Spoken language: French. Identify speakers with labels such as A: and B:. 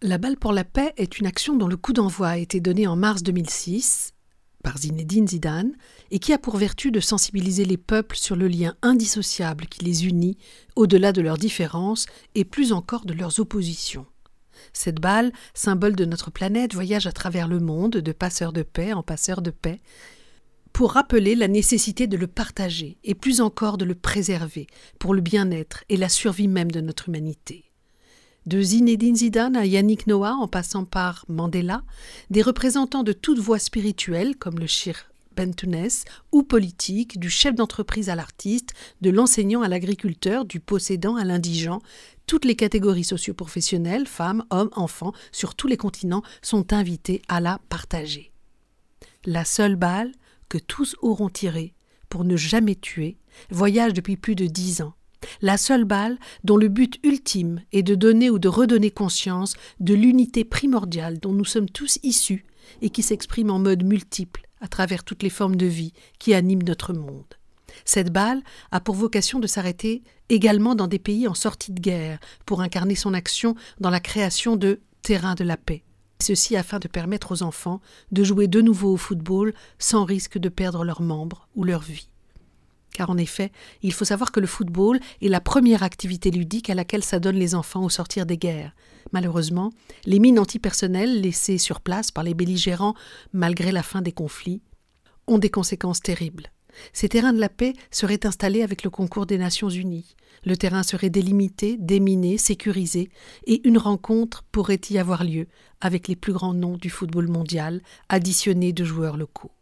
A: La balle pour la paix est une action dont le coup d'envoi a été donné en mars 2006 par Zinedine Zidane et qui a pour vertu de sensibiliser les peuples sur le lien indissociable qui les unit au-delà de leurs différences et plus encore de leurs oppositions. Cette balle, symbole de notre planète, voyage à travers le monde de passeur de paix en passeur de paix pour rappeler la nécessité de le partager et plus encore de le préserver pour le bien-être et la survie même de notre humanité de Zinedine Zidane à Yannick Noah en passant par Mandela, des représentants de toute voie spirituelle comme le Shir Bentunes ou politique, du chef d'entreprise à l'artiste, de l'enseignant à l'agriculteur, du possédant à l'indigent, toutes les catégories socioprofessionnelles, femmes, hommes, enfants, sur tous les continents, sont invités à la partager. La seule balle que tous auront tirée pour ne jamais tuer voyage depuis plus de dix ans la seule balle dont le but ultime est de donner ou de redonner conscience de l'unité primordiale dont nous sommes tous issus et qui s'exprime en mode multiple à travers toutes les formes de vie qui animent notre monde. Cette balle a pour vocation de s'arrêter également dans des pays en sortie de guerre pour incarner son action dans la création de terrains de la paix. Ceci afin de permettre aux enfants de jouer de nouveau au football sans risque de perdre leurs membres ou leur vie car en effet, il faut savoir que le football est la première activité ludique à laquelle s'adonnent les enfants au sortir des guerres. Malheureusement, les mines antipersonnelles laissées sur place par les belligérants malgré la fin des conflits ont des conséquences terribles. Ces terrains de la paix seraient installés avec le concours des Nations Unies. Le terrain serait délimité, déminé, sécurisé, et une rencontre pourrait y avoir lieu avec les plus grands noms du football mondial, additionnés de joueurs locaux.